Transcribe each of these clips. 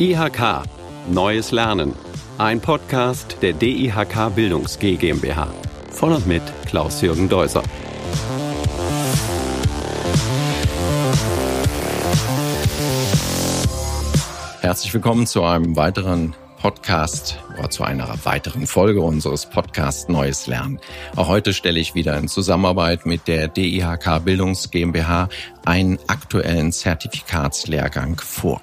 IHK Neues Lernen. Ein Podcast der DIHK Bildungs GmbH. Von und mit Klaus-Jürgen Deuser. Herzlich willkommen zu einem weiteren Podcast oder zu einer weiteren Folge unseres Podcasts Neues Lernen. Auch heute stelle ich wieder in Zusammenarbeit mit der DIHK Bildungs GmbH einen aktuellen Zertifikatslehrgang vor.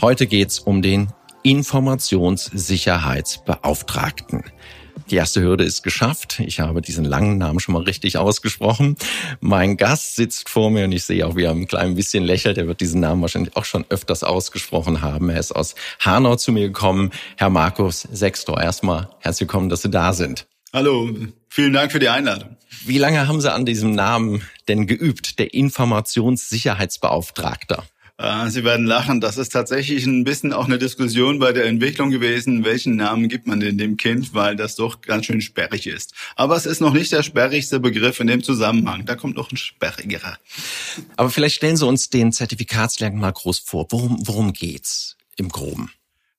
Heute geht's um den Informationssicherheitsbeauftragten. Die erste Hürde ist geschafft. Ich habe diesen langen Namen schon mal richtig ausgesprochen. Mein Gast sitzt vor mir und ich sehe auch, wie er ein klein bisschen lächelt. Er wird diesen Namen wahrscheinlich auch schon öfters ausgesprochen haben. Er ist aus Hanau zu mir gekommen. Herr Markus Sextor, erstmal herzlich willkommen, dass Sie da sind. Hallo, vielen Dank für die Einladung. Wie lange haben Sie an diesem Namen denn geübt, der Informationssicherheitsbeauftragter? Äh, Sie werden lachen. Das ist tatsächlich ein bisschen auch eine Diskussion bei der Entwicklung gewesen. Welchen Namen gibt man denn dem Kind? Weil das doch ganz schön sperrig ist. Aber es ist noch nicht der sperrigste Begriff in dem Zusammenhang. Da kommt noch ein sperrigerer. Aber vielleicht stellen Sie uns den Zertifikatslehrgang mal groß vor. Worum, worum geht's im Groben?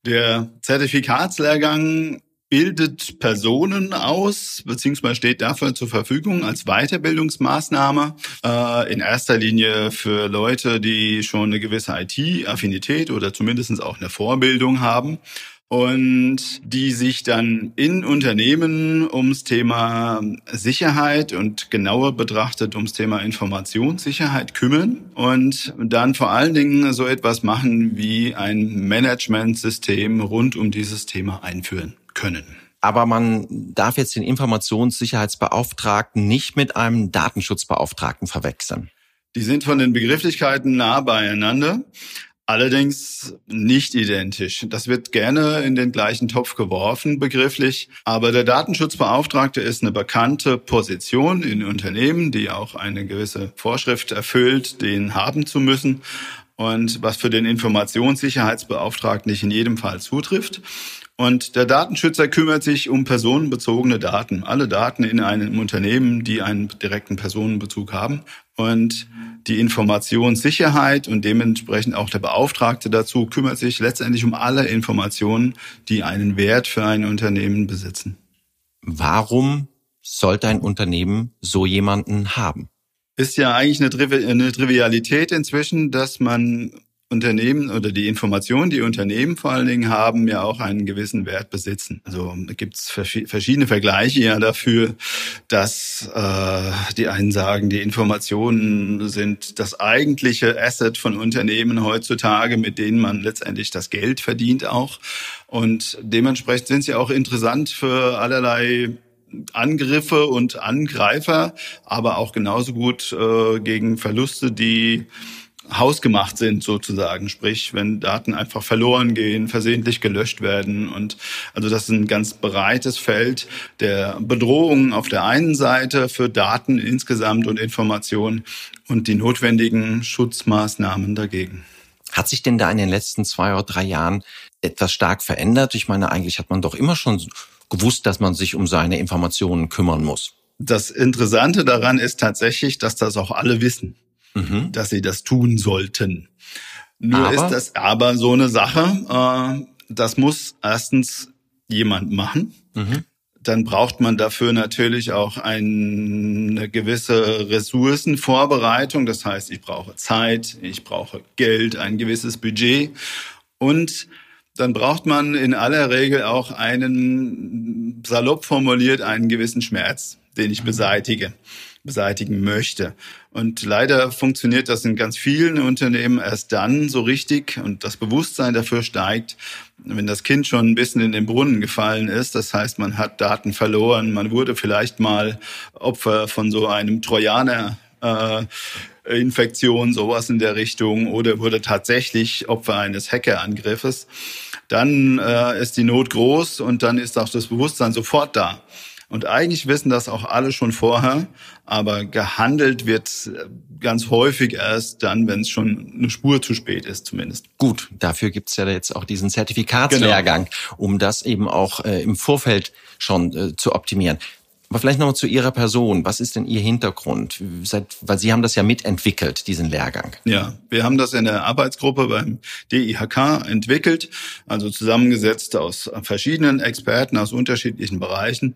Der Zertifikatslehrgang bildet Personen aus, beziehungsweise steht dafür zur Verfügung als Weiterbildungsmaßnahme. Äh, in erster Linie für Leute, die schon eine gewisse IT-Affinität oder zumindest auch eine Vorbildung haben und die sich dann in Unternehmen ums Thema Sicherheit und genauer betrachtet ums Thema Informationssicherheit kümmern und dann vor allen Dingen so etwas machen wie ein Managementsystem rund um dieses Thema einführen können. Aber man darf jetzt den Informationssicherheitsbeauftragten nicht mit einem Datenschutzbeauftragten verwechseln. Die sind von den Begrifflichkeiten nah beieinander, allerdings nicht identisch. Das wird gerne in den gleichen Topf geworfen, begrifflich. Aber der Datenschutzbeauftragte ist eine bekannte Position in Unternehmen, die auch eine gewisse Vorschrift erfüllt, den haben zu müssen. Und was für den Informationssicherheitsbeauftragten nicht in jedem Fall zutrifft. Und der Datenschützer kümmert sich um personenbezogene Daten. Alle Daten in einem Unternehmen, die einen direkten Personenbezug haben. Und die Informationssicherheit und dementsprechend auch der Beauftragte dazu kümmert sich letztendlich um alle Informationen, die einen Wert für ein Unternehmen besitzen. Warum sollte ein Unternehmen so jemanden haben? Ist ja eigentlich eine, Trivialität inzwischen, dass man Unternehmen oder die Informationen, die Unternehmen vor allen Dingen haben, ja auch einen gewissen Wert besitzen. Also gibt es verschiedene Vergleiche ja dafür, dass äh, die einen sagen, die Informationen sind das eigentliche Asset von Unternehmen heutzutage, mit denen man letztendlich das Geld verdient auch. Und dementsprechend sind sie auch interessant für allerlei Angriffe und Angreifer, aber auch genauso gut äh, gegen Verluste, die hausgemacht sind sozusagen. Sprich, wenn Daten einfach verloren gehen, versehentlich gelöscht werden. Und also das ist ein ganz breites Feld der Bedrohungen auf der einen Seite für Daten insgesamt und Informationen und die notwendigen Schutzmaßnahmen dagegen. Hat sich denn da in den letzten zwei oder drei Jahren etwas stark verändert? Ich meine, eigentlich hat man doch immer schon gewusst, dass man sich um seine Informationen kümmern muss. Das Interessante daran ist tatsächlich, dass das auch alle wissen mhm. dass sie das tun sollten. Nur aber? ist das aber so eine Sache, äh, das muss erstens jemand machen. Mhm. Dann braucht man dafür natürlich auch eine gewisse Ressourcenvorbereitung. Das heißt, ich brauche Zeit, ich brauche Geld, ein gewisses Budget. Und dann braucht man in aller Regel auch einen, salopp formuliert, einen gewissen Schmerz, den ich mhm. beseitige beseitigen möchte. Und leider funktioniert das in ganz vielen Unternehmen erst dann so richtig und das Bewusstsein dafür steigt, wenn das Kind schon ein bisschen in den Brunnen gefallen ist. Das heißt, man hat Daten verloren, man wurde vielleicht mal Opfer von so einem Trojaner. Äh, Infektion, sowas in der Richtung, oder wurde tatsächlich Opfer eines Hackerangriffes, dann äh, ist die Not groß und dann ist auch das Bewusstsein sofort da. Und eigentlich wissen das auch alle schon vorher, aber gehandelt wird ganz häufig erst dann, wenn es schon eine Spur zu spät ist zumindest. Gut, dafür gibt's ja jetzt auch diesen Zertifikatslehrgang, genau. um das eben auch äh, im Vorfeld schon äh, zu optimieren. Aber vielleicht noch zu Ihrer Person. Was ist denn Ihr Hintergrund? Seit, weil Sie haben das ja mitentwickelt, diesen Lehrgang. Ja, wir haben das in der Arbeitsgruppe beim DIHK entwickelt, also zusammengesetzt aus verschiedenen Experten aus unterschiedlichen Bereichen.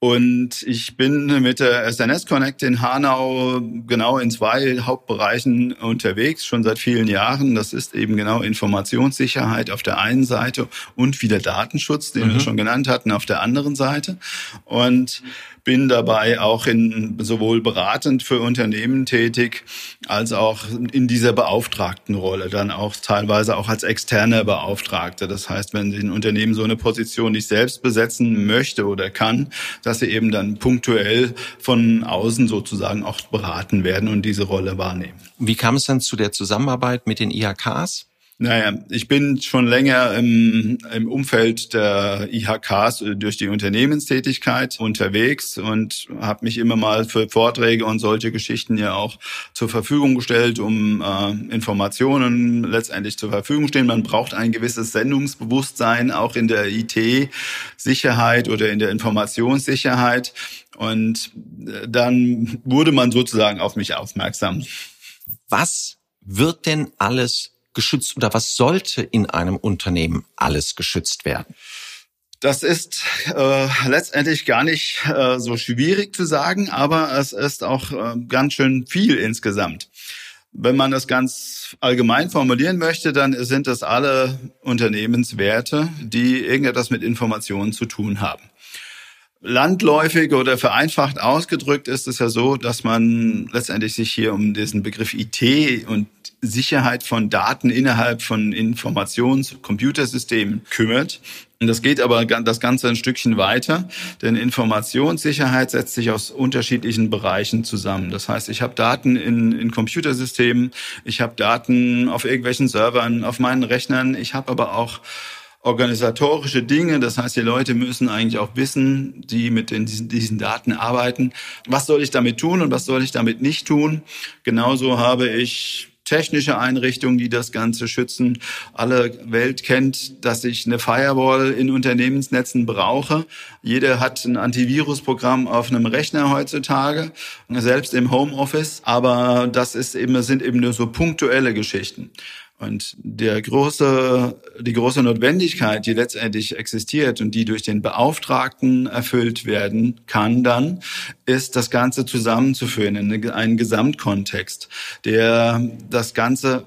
Und ich bin mit der SNS Connect in Hanau genau in zwei Hauptbereichen unterwegs, schon seit vielen Jahren. Das ist eben genau Informationssicherheit auf der einen Seite und wieder Datenschutz, den mhm. wir schon genannt hatten, auf der anderen Seite. Und bin dabei auch in sowohl beratend für Unternehmen tätig als auch in dieser Beauftragtenrolle, dann auch teilweise auch als externer Beauftragter. Das heißt, wenn ein Unternehmen so eine Position nicht selbst besetzen möchte oder kann, dass sie eben dann punktuell von außen sozusagen auch beraten werden und diese Rolle wahrnehmen. Wie kam es dann zu der Zusammenarbeit mit den IHKs? Naja, ich bin schon länger im, im Umfeld der IHKs durch die Unternehmenstätigkeit unterwegs und habe mich immer mal für Vorträge und solche Geschichten ja auch zur Verfügung gestellt, um äh, Informationen letztendlich zur Verfügung stehen. Man braucht ein gewisses Sendungsbewusstsein auch in der IT-Sicherheit oder in der Informationssicherheit. Und äh, dann wurde man sozusagen auf mich aufmerksam. Was wird denn alles geschützt oder was sollte in einem Unternehmen alles geschützt werden? Das ist äh, letztendlich gar nicht äh, so schwierig zu sagen, aber es ist auch äh, ganz schön viel insgesamt. Wenn man das ganz allgemein formulieren möchte, dann sind das alle Unternehmenswerte, die irgendetwas mit Informationen zu tun haben. Landläufig oder vereinfacht ausgedrückt ist es ja so, dass man letztendlich sich hier um diesen Begriff IT und Sicherheit von Daten innerhalb von Informations- Computersystemen kümmert. Und das geht aber das Ganze ein Stückchen weiter, denn Informationssicherheit setzt sich aus unterschiedlichen Bereichen zusammen. Das heißt, ich habe Daten in, in Computersystemen, ich habe Daten auf irgendwelchen Servern, auf meinen Rechnern, ich habe aber auch organisatorische Dinge. Das heißt, die Leute müssen eigentlich auch wissen, die mit den, diesen, diesen Daten arbeiten, was soll ich damit tun und was soll ich damit nicht tun. Genauso habe ich technische Einrichtungen, die das Ganze schützen. Alle Welt kennt, dass ich eine Firewall in Unternehmensnetzen brauche. Jeder hat ein Antivirusprogramm auf einem Rechner heutzutage, selbst im Homeoffice. Aber das ist eben, sind eben nur so punktuelle Geschichten. Und der große, die große Notwendigkeit, die letztendlich existiert und die durch den Beauftragten erfüllt werden kann dann, ist das Ganze zusammenzuführen in einen Gesamtkontext, der das Ganze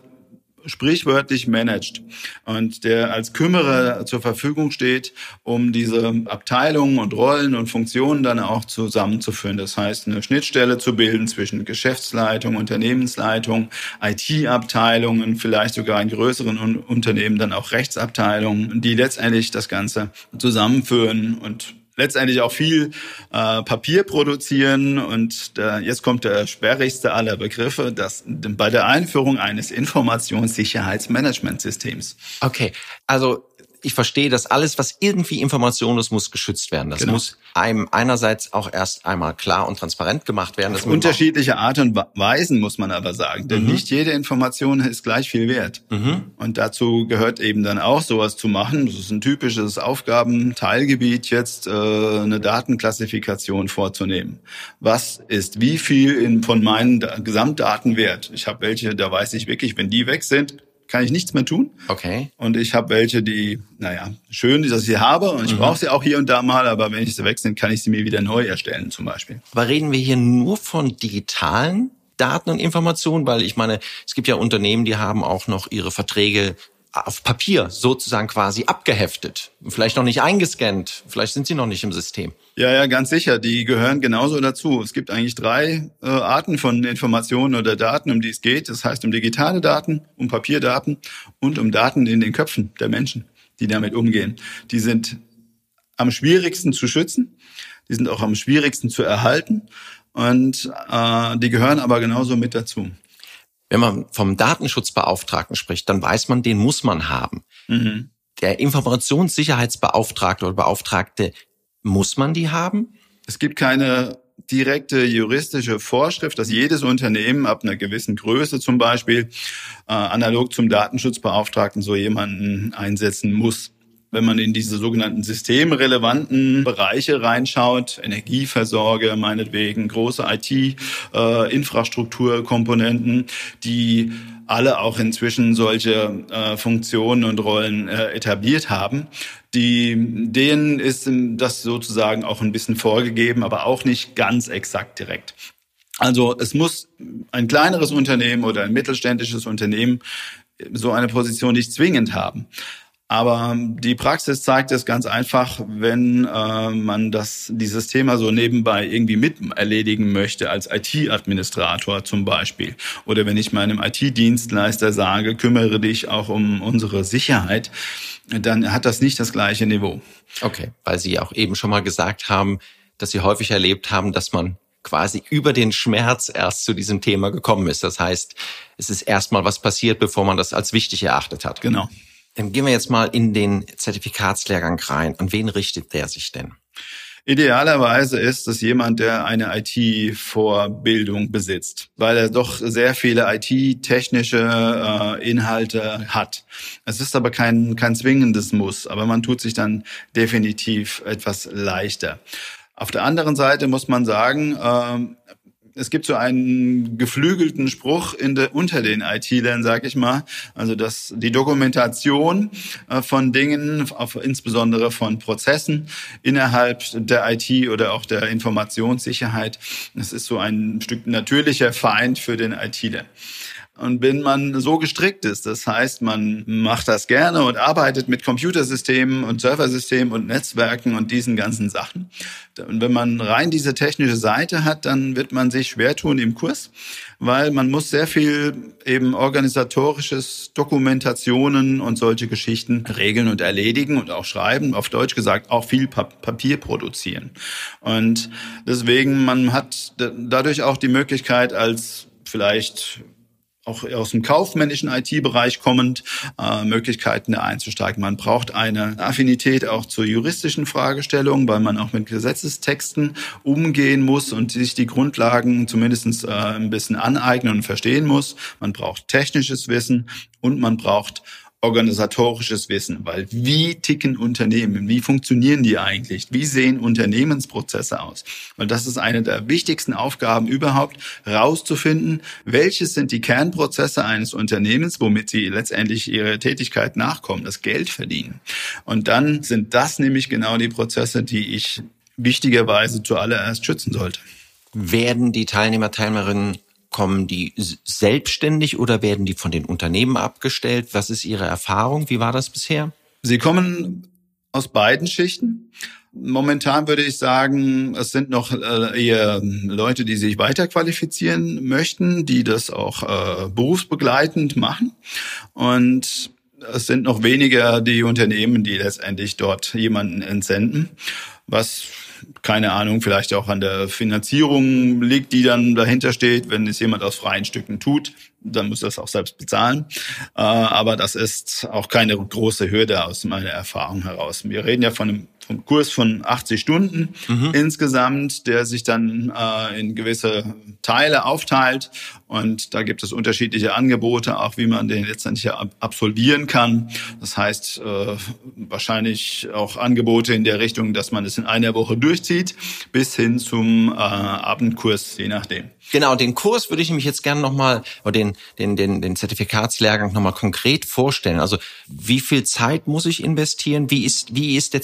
sprichwörtlich managt und der als Kümmerer zur Verfügung steht, um diese Abteilungen und Rollen und Funktionen dann auch zusammenzuführen. Das heißt, eine Schnittstelle zu bilden zwischen Geschäftsleitung, Unternehmensleitung, IT-Abteilungen, vielleicht sogar in größeren Unternehmen dann auch Rechtsabteilungen, die letztendlich das Ganze zusammenführen und letztendlich auch viel äh, Papier produzieren. Und äh, jetzt kommt der sperrigste aller Begriffe, dass bei der Einführung eines Informationssicherheitsmanagementsystems. Okay, also ich verstehe, dass alles, was irgendwie Information ist, muss geschützt werden. Das genau. muss einem einerseits auch erst einmal klar und transparent gemacht werden. Auf unterschiedliche Art und Weisen muss man aber sagen, denn mhm. nicht jede Information ist gleich viel wert. Mhm. Und dazu gehört eben dann auch sowas zu machen. Das ist ein typisches Aufgabenteilgebiet jetzt, äh, eine Datenklassifikation vorzunehmen. Was ist wie viel in, von meinen Gesamtdaten wert? Ich habe welche, da weiß ich wirklich, wenn die weg sind, kann ich nichts mehr tun. Okay. Und ich habe welche, die, naja, schön, dass ich sie habe und ich mhm. brauche sie auch hier und da mal, aber wenn ich sie weg sind, kann ich sie mir wieder neu erstellen zum Beispiel. Aber reden wir hier nur von digitalen Daten und Informationen, weil ich meine, es gibt ja Unternehmen, die haben auch noch ihre Verträge auf Papier sozusagen quasi abgeheftet. Vielleicht noch nicht eingescannt, vielleicht sind sie noch nicht im System. Ja, ja, ganz sicher. Die gehören genauso dazu. Es gibt eigentlich drei äh, Arten von Informationen oder Daten, um die es geht. Das heißt um digitale Daten, um Papierdaten und um Daten in den Köpfen der Menschen, die damit umgehen. Die sind am schwierigsten zu schützen. Die sind auch am schwierigsten zu erhalten. Und äh, die gehören aber genauso mit dazu. Wenn man vom Datenschutzbeauftragten spricht, dann weiß man, den muss man haben. Mhm. Der Informationssicherheitsbeauftragte oder Beauftragte, muss man die haben? Es gibt keine direkte juristische Vorschrift, dass jedes Unternehmen ab einer gewissen Größe zum Beispiel äh, analog zum Datenschutzbeauftragten so jemanden einsetzen muss. Wenn man in diese sogenannten systemrelevanten Bereiche reinschaut, Energieversorger meinetwegen, große IT-Infrastrukturkomponenten, äh, die alle auch inzwischen solche äh, Funktionen und Rollen äh, etabliert haben. Die, denen ist das sozusagen auch ein bisschen vorgegeben, aber auch nicht ganz exakt direkt. Also es muss ein kleineres Unternehmen oder ein mittelständisches Unternehmen so eine Position nicht zwingend haben. Aber die Praxis zeigt es ganz einfach, wenn äh, man das, dieses Thema so nebenbei irgendwie mit erledigen möchte, als IT-Administrator zum Beispiel. Oder wenn ich meinem IT-Dienstleister sage, kümmere dich auch um unsere Sicherheit, dann hat das nicht das gleiche Niveau. Okay, weil Sie auch eben schon mal gesagt haben, dass Sie häufig erlebt haben, dass man quasi über den Schmerz erst zu diesem Thema gekommen ist. Das heißt, es ist erstmal was passiert, bevor man das als wichtig erachtet hat. Genau. Dann gehen wir jetzt mal in den Zertifikatslehrgang rein. An wen richtet der sich denn? Idealerweise ist es jemand, der eine IT-Vorbildung besitzt, weil er doch sehr viele IT-technische äh, Inhalte hat. Es ist aber kein, kein zwingendes Muss, aber man tut sich dann definitiv etwas leichter. Auf der anderen Seite muss man sagen, äh, es gibt so einen geflügelten Spruch de, unter den IT-Lern, sag ich mal. Also dass die Dokumentation äh, von Dingen, auf, insbesondere von Prozessen innerhalb der IT oder auch der Informationssicherheit, das ist so ein Stück natürlicher Feind für den IT-Ler. Und wenn man so gestrickt ist, das heißt, man macht das gerne und arbeitet mit Computersystemen und Serversystemen und Netzwerken und diesen ganzen Sachen. Und wenn man rein diese technische Seite hat, dann wird man sich schwer tun im Kurs, weil man muss sehr viel eben organisatorisches, Dokumentationen und solche Geschichten regeln und erledigen und auch schreiben. Auf Deutsch gesagt, auch viel Papier produzieren. Und deswegen, man hat dadurch auch die Möglichkeit als vielleicht auch aus dem kaufmännischen IT-Bereich kommend äh, Möglichkeiten einzusteigen. Man braucht eine Affinität auch zur juristischen Fragestellung, weil man auch mit Gesetzestexten umgehen muss und sich die Grundlagen zumindest äh, ein bisschen aneignen und verstehen muss. Man braucht technisches Wissen und man braucht organisatorisches Wissen, weil wie ticken Unternehmen, wie funktionieren die eigentlich, wie sehen Unternehmensprozesse aus? Weil das ist eine der wichtigsten Aufgaben überhaupt, rauszufinden, welches sind die Kernprozesse eines Unternehmens, womit sie letztendlich ihre Tätigkeit nachkommen, das Geld verdienen. Und dann sind das nämlich genau die Prozesse, die ich wichtigerweise zuallererst schützen sollte. Werden die Teilnehmer, Teilnehmerinnen Kommen die selbstständig oder werden die von den Unternehmen abgestellt? Was ist Ihre Erfahrung? Wie war das bisher? Sie kommen aus beiden Schichten. Momentan würde ich sagen, es sind noch äh, eher Leute, die sich weiterqualifizieren möchten, die das auch äh, berufsbegleitend machen. Und es sind noch weniger die Unternehmen, die letztendlich dort jemanden entsenden, was keine Ahnung, vielleicht auch an der Finanzierung liegt, die dann dahinter steht. Wenn es jemand aus freien Stücken tut, dann muss das auch selbst bezahlen. Äh, aber das ist auch keine große Hürde aus meiner Erfahrung heraus. Wir reden ja von einem Kurs von 80 Stunden mhm. insgesamt, der sich dann äh, in gewisse Teile aufteilt. Und da gibt es unterschiedliche Angebote, auch wie man den letztendlich absolvieren kann. Das heißt, äh, wahrscheinlich auch Angebote in der Richtung, dass man es in einer Woche durchzieht, bis hin zum äh, Abendkurs, je nachdem. Genau, den Kurs würde ich nämlich jetzt gerne nochmal, oder den, den, den, den Zertifikatslehrgang nochmal konkret vorstellen. Also wie viel Zeit muss ich investieren? Wie ist, wie ist der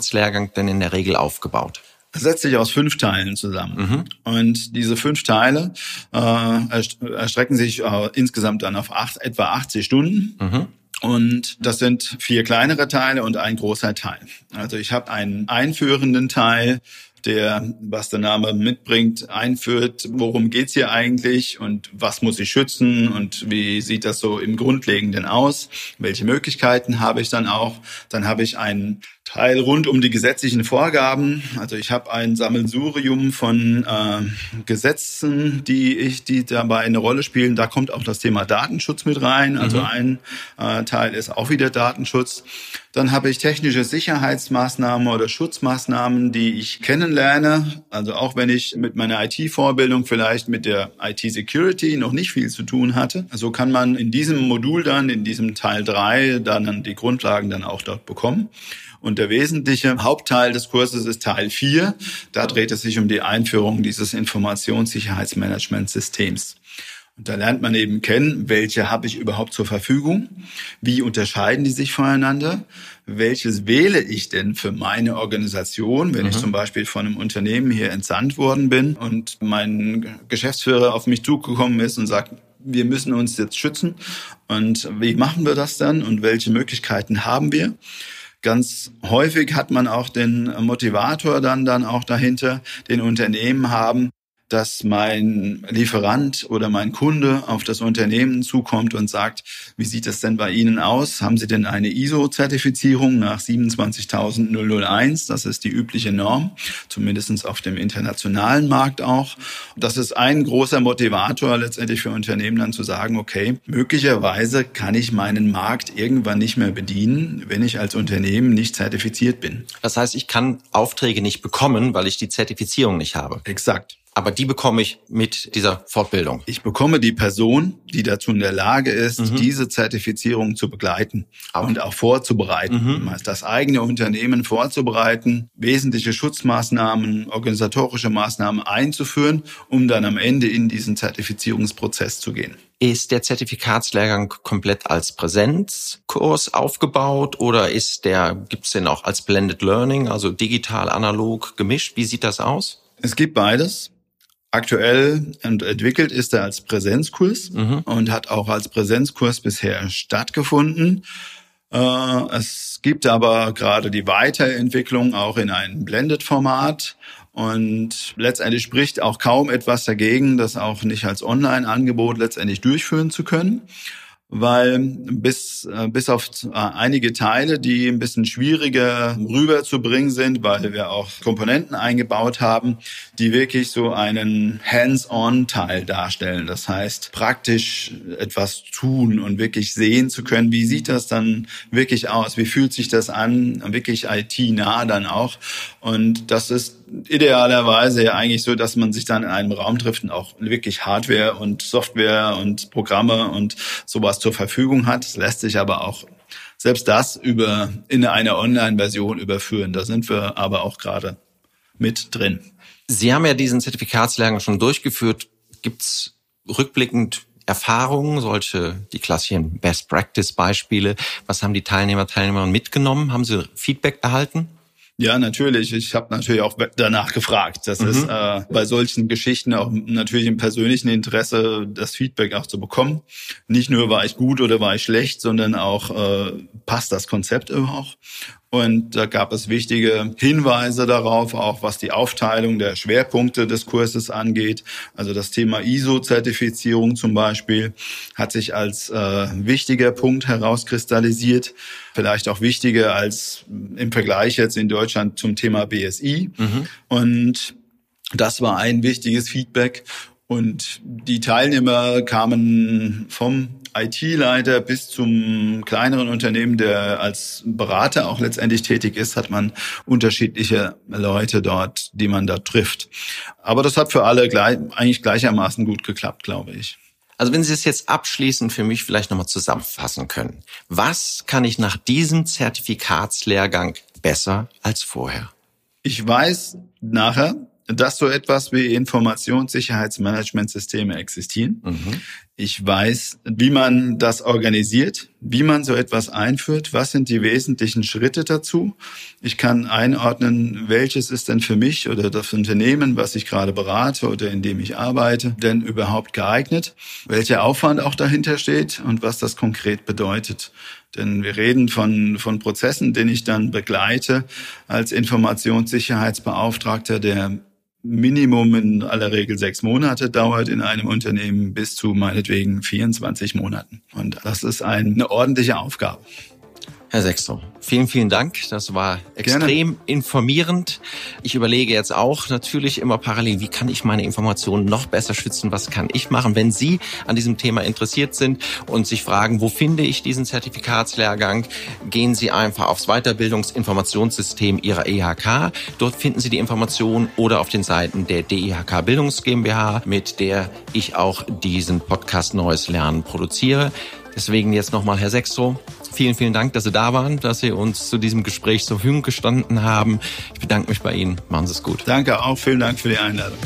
Zertifikatslehrgang denn in der Regel aufgebaut? Das setzt sich aus fünf Teilen zusammen. Mhm. Und diese fünf Teile äh, erstrecken sich äh, insgesamt dann auf acht, etwa 80 Stunden. Mhm. Und das sind vier kleinere Teile und ein großer Teil. Also ich habe einen einführenden Teil, der, was der Name mitbringt, einführt, worum geht's hier eigentlich und was muss ich schützen und wie sieht das so im Grundlegenden aus, welche Möglichkeiten habe ich dann auch. Dann habe ich einen Teil rund um die gesetzlichen Vorgaben. Also ich habe ein Sammelsurium von äh, Gesetzen, die ich, die dabei eine Rolle spielen. Da kommt auch das Thema Datenschutz mit rein. Also mhm. ein äh, Teil ist auch wieder Datenschutz. Dann habe ich technische Sicherheitsmaßnahmen oder Schutzmaßnahmen, die ich kennenlerne. Also auch wenn ich mit meiner IT-Vorbildung vielleicht mit der IT-Security noch nicht viel zu tun hatte. So kann man in diesem Modul dann, in diesem Teil drei dann die Grundlagen dann auch dort bekommen. Und der wesentliche Hauptteil des Kurses ist Teil 4. Da dreht es sich um die Einführung dieses Informationssicherheitsmanagementsystems. Und da lernt man eben kennen, welche habe ich überhaupt zur Verfügung, wie unterscheiden die sich voneinander, welches wähle ich denn für meine Organisation, wenn mhm. ich zum Beispiel von einem Unternehmen hier entsandt worden bin und mein Geschäftsführer auf mich zugekommen ist und sagt, wir müssen uns jetzt schützen. Und wie machen wir das dann und welche Möglichkeiten haben wir? Ganz häufig hat man auch den Motivator dann, dann auch dahinter, den Unternehmen haben, dass mein Lieferant oder mein Kunde auf das Unternehmen zukommt und sagt, wie sieht es denn bei Ihnen aus? Haben Sie denn eine ISO-Zertifizierung nach 27001? Das ist die übliche Norm, zumindest auf dem internationalen Markt auch. Das ist ein großer Motivator letztendlich für Unternehmen dann zu sagen, okay, möglicherweise kann ich meinen Markt irgendwann nicht mehr bedienen, wenn ich als Unternehmen nicht zertifiziert bin. Das heißt, ich kann Aufträge nicht bekommen, weil ich die Zertifizierung nicht habe. Exakt aber die bekomme ich mit dieser Fortbildung. Ich bekomme die Person, die dazu in der Lage ist, mhm. diese Zertifizierung zu begleiten okay. und auch vorzubereiten. Mhm. Das eigene Unternehmen vorzubereiten, wesentliche Schutzmaßnahmen, organisatorische Maßnahmen einzuführen, um dann am Ende in diesen Zertifizierungsprozess zu gehen. Ist der Zertifikatslehrgang komplett als Präsenzkurs aufgebaut oder ist der, gibt's den auch als Blended Learning, also digital, analog, gemischt? Wie sieht das aus? Es gibt beides. Aktuell und entwickelt ist er als Präsenzkurs mhm. und hat auch als Präsenzkurs bisher stattgefunden. Äh, es gibt aber gerade die Weiterentwicklung auch in einem Blended-Format. Und letztendlich spricht auch kaum etwas dagegen, das auch nicht als Online-Angebot letztendlich durchführen zu können weil bis, äh, bis auf äh, einige Teile, die ein bisschen schwieriger rüberzubringen sind, weil wir auch Komponenten eingebaut haben, die wirklich so einen Hands-on-Teil darstellen. Das heißt, praktisch etwas tun und wirklich sehen zu können, wie sieht das dann wirklich aus, wie fühlt sich das an, wirklich IT-nah dann auch. Und das ist idealerweise ja eigentlich so, dass man sich dann in einem Raum trifft und auch wirklich Hardware und Software und Programme und sowas zur Verfügung hat. Es lässt sich aber auch selbst das über in eine Online-Version überführen. Da sind wir aber auch gerade mit drin. Sie haben ja diesen Zertifikatslehrgang schon durchgeführt. Gibt's rückblickend Erfahrungen, solche die klassischen Best Practice Beispiele? Was haben die Teilnehmer, Teilnehmerinnen mitgenommen? Haben Sie Feedback erhalten? Ja, natürlich. Ich habe natürlich auch danach gefragt. Das mhm. ist äh, bei solchen Geschichten auch natürlich im persönlichen Interesse, das Feedback auch zu bekommen. Nicht nur war ich gut oder war ich schlecht, sondern auch äh, passt das Konzept überhaupt. Und da gab es wichtige Hinweise darauf, auch was die Aufteilung der Schwerpunkte des Kurses angeht. Also das Thema ISO-Zertifizierung zum Beispiel hat sich als äh, wichtiger Punkt herauskristallisiert. Vielleicht auch wichtiger als im Vergleich jetzt in Deutschland zum Thema BSI. Mhm. Und das war ein wichtiges Feedback. Und die Teilnehmer kamen vom IT-Leiter bis zum kleineren Unternehmen, der als Berater auch letztendlich tätig ist, hat man unterschiedliche Leute dort, die man da trifft. Aber das hat für alle gleich, eigentlich gleichermaßen gut geklappt, glaube ich. Also wenn Sie es jetzt abschließend für mich vielleicht nochmal zusammenfassen können. Was kann ich nach diesem Zertifikatslehrgang besser als vorher? Ich weiß nachher, dass so etwas wie Informationssicherheitsmanagementsysteme existieren. Mhm. Ich weiß, wie man das organisiert, wie man so etwas einführt, was sind die wesentlichen Schritte dazu. Ich kann einordnen, welches ist denn für mich oder das Unternehmen, was ich gerade berate oder in dem ich arbeite, denn überhaupt geeignet, welcher Aufwand auch dahinter steht und was das konkret bedeutet. Denn wir reden von, von Prozessen, den ich dann begleite als Informationssicherheitsbeauftragter, der Minimum in aller Regel sechs Monate dauert in einem Unternehmen bis zu meinetwegen 24 Monaten. Und das ist eine ordentliche Aufgabe. Herr Sechstrow, vielen, vielen Dank. Das war extrem Gerne. informierend. Ich überlege jetzt auch natürlich immer parallel, wie kann ich meine Informationen noch besser schützen? Was kann ich machen? Wenn Sie an diesem Thema interessiert sind und sich fragen, wo finde ich diesen Zertifikatslehrgang, gehen Sie einfach aufs Weiterbildungsinformationssystem Ihrer EHK. Dort finden Sie die Informationen oder auf den Seiten der DIHK Bildungs GmbH, mit der ich auch diesen Podcast Neues Lernen produziere. Deswegen jetzt nochmal Herr Sextro, vielen, vielen Dank, dass Sie da waren, dass Sie uns zu diesem Gespräch zur Verfügung gestanden haben. Ich bedanke mich bei Ihnen. Machen Sie es gut. Danke auch. Vielen Dank für die Einladung.